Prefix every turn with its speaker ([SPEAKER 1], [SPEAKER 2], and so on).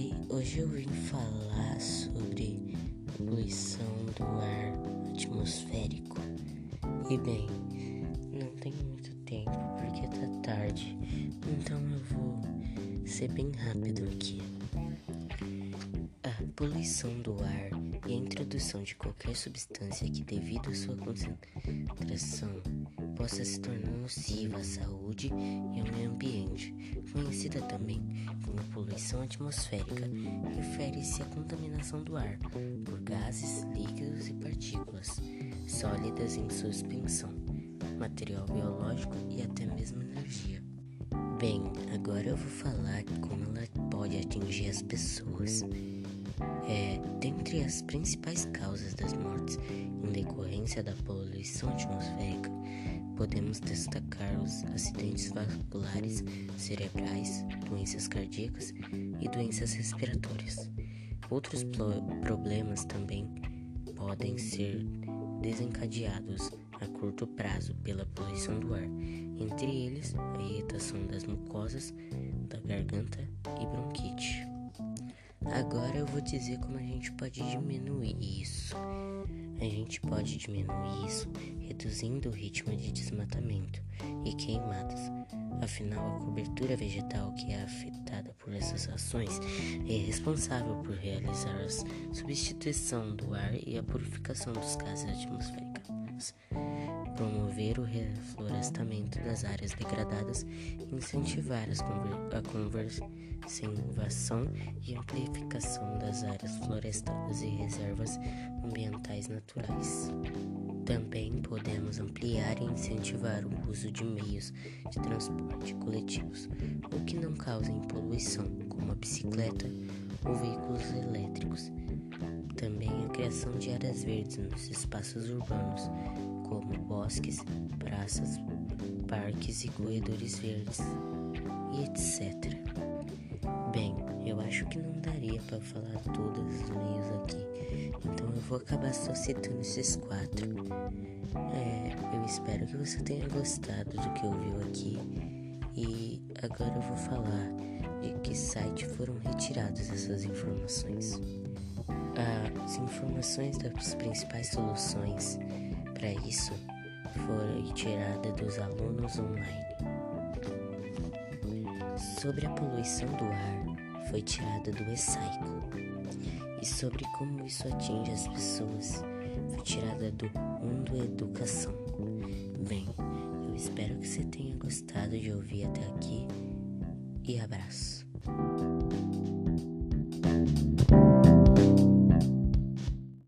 [SPEAKER 1] Oi, hoje eu vim falar sobre poluição do ar atmosférico. E bem, não tenho muito tempo porque tá tarde, então eu vou ser bem rápido aqui. A poluição do ar e a introdução de qualquer substância que, devido à sua concentração, possa se tornar nociva à saúde e ao meio ambiente, conhecida também como poluição atmosférica, refere-se à contaminação do ar por gases, líquidos e partículas sólidas em suspensão, material biológico e até mesmo energia. Bem, agora eu vou falar como ela pode atingir as pessoas. É, dentre as principais causas das mortes em decorrência da poluição atmosférica, podemos destacar os acidentes vasculares cerebrais, doenças cardíacas e doenças respiratórias. Outros problemas também podem ser desencadeados a curto prazo pela poluição do ar, entre eles a irritação das mucosas, da garganta e bronquite. Agora eu vou dizer como a gente pode diminuir isso. A gente pode diminuir isso reduzindo o ritmo de desmatamento e queimadas. Afinal, a cobertura vegetal que é afetada por essas ações é responsável por realizar a substituição do ar e a purificação dos gases atmosféricos, promover o reflorestamento das áreas degradadas, incentivar a conservação e amplificação das áreas florestadas e reservas ambientais naturais. Também podemos ampliar e incentivar o uso de meios de transporte coletivos, o que não causem poluição, como a bicicleta ou veículos elétricos. Também a criação de áreas verdes nos espaços urbanos, como bosques, praças, parques e corredores verdes, e etc. Bem, eu acho que não daria para falar todos os meios aqui, então eu vou acabar só citando esses quatro. É, eu espero que você tenha gostado do que ouviu aqui e agora eu vou falar de que site foram retiradas essas informações. As informações das principais soluções para isso foram retiradas dos alunos online. Sobre a poluição do ar, foi tirada do e-cycle. E sobre como isso atinge as pessoas, foi tirada do Mundo Educação. Bem, eu espero que você tenha gostado de ouvir até aqui e abraço.